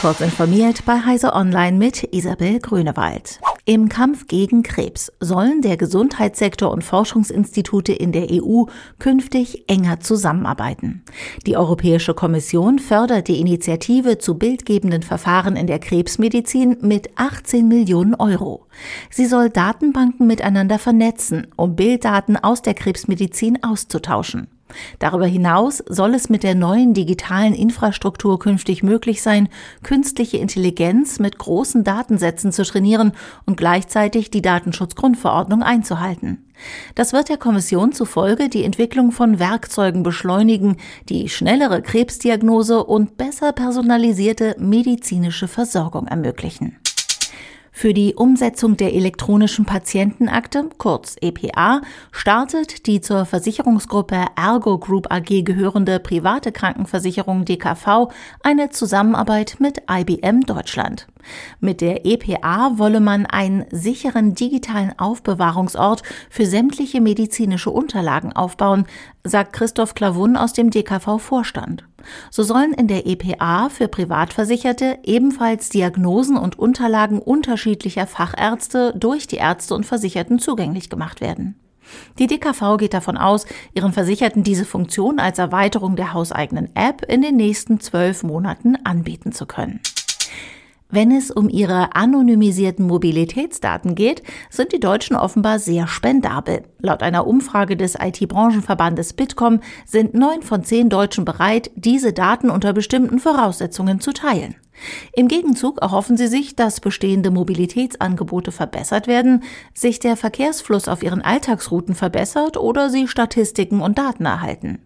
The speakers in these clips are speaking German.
Kurz informiert bei Heise Online mit Isabel Grünewald. Im Kampf gegen Krebs sollen der Gesundheitssektor und Forschungsinstitute in der EU künftig enger zusammenarbeiten. Die Europäische Kommission fördert die Initiative zu bildgebenden Verfahren in der Krebsmedizin mit 18 Millionen Euro. Sie soll Datenbanken miteinander vernetzen, um Bilddaten aus der Krebsmedizin auszutauschen. Darüber hinaus soll es mit der neuen digitalen Infrastruktur künftig möglich sein, künstliche Intelligenz mit großen Datensätzen zu trainieren und gleichzeitig die Datenschutzgrundverordnung einzuhalten. Das wird der Kommission zufolge die Entwicklung von Werkzeugen beschleunigen, die schnellere Krebsdiagnose und besser personalisierte medizinische Versorgung ermöglichen. Für die Umsetzung der elektronischen Patientenakte, kurz EPA, startet die zur Versicherungsgruppe Ergo Group AG gehörende private Krankenversicherung DKV eine Zusammenarbeit mit IBM Deutschland. Mit der EPA wolle man einen sicheren digitalen Aufbewahrungsort für sämtliche medizinische Unterlagen aufbauen, sagt Christoph Klavun aus dem DKV-Vorstand. So sollen in der EPA für Privatversicherte ebenfalls Diagnosen und Unterlagen unterschiedlicher Fachärzte durch die Ärzte und Versicherten zugänglich gemacht werden. Die DKV geht davon aus, ihren Versicherten diese Funktion als Erweiterung der hauseigenen App in den nächsten zwölf Monaten anbieten zu können. Wenn es um ihre anonymisierten Mobilitätsdaten geht, sind die Deutschen offenbar sehr spendabel. Laut einer Umfrage des IT-Branchenverbandes Bitkom sind neun von zehn Deutschen bereit, diese Daten unter bestimmten Voraussetzungen zu teilen. Im Gegenzug erhoffen sie sich, dass bestehende Mobilitätsangebote verbessert werden, sich der Verkehrsfluss auf ihren Alltagsrouten verbessert oder sie Statistiken und Daten erhalten.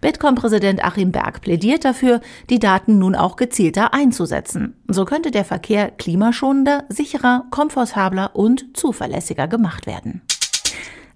Bitkom-Präsident Achim Berg plädiert dafür, die Daten nun auch gezielter einzusetzen. So könnte der Verkehr klimaschonender, sicherer, komfortabler und zuverlässiger gemacht werden.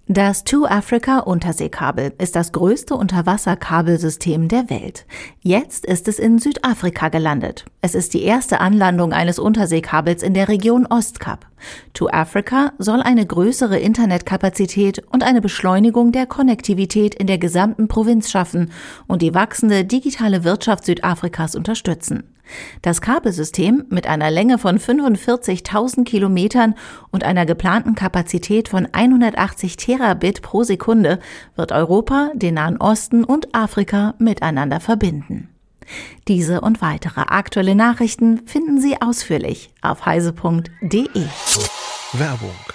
Das Two Africa Unterseekabel ist das größte Unterwasserkabelsystem der Welt. Jetzt ist es in Südafrika gelandet. Es ist die erste Anlandung eines Unterseekabels in der Region Ostkap. Two Africa soll eine größere Internetkapazität und eine Beschleunigung der Konnektivität in der gesamten Provinz schaffen und die wachsende digitale Wirtschaft Südafrikas unterstützen. Das Kabelsystem mit einer Länge von 45.000 Kilometern und einer geplanten Kapazität von 180 Terabit pro Sekunde wird Europa, den Nahen Osten und Afrika miteinander verbinden. Diese und weitere aktuelle Nachrichten finden Sie ausführlich auf heise.de. Werbung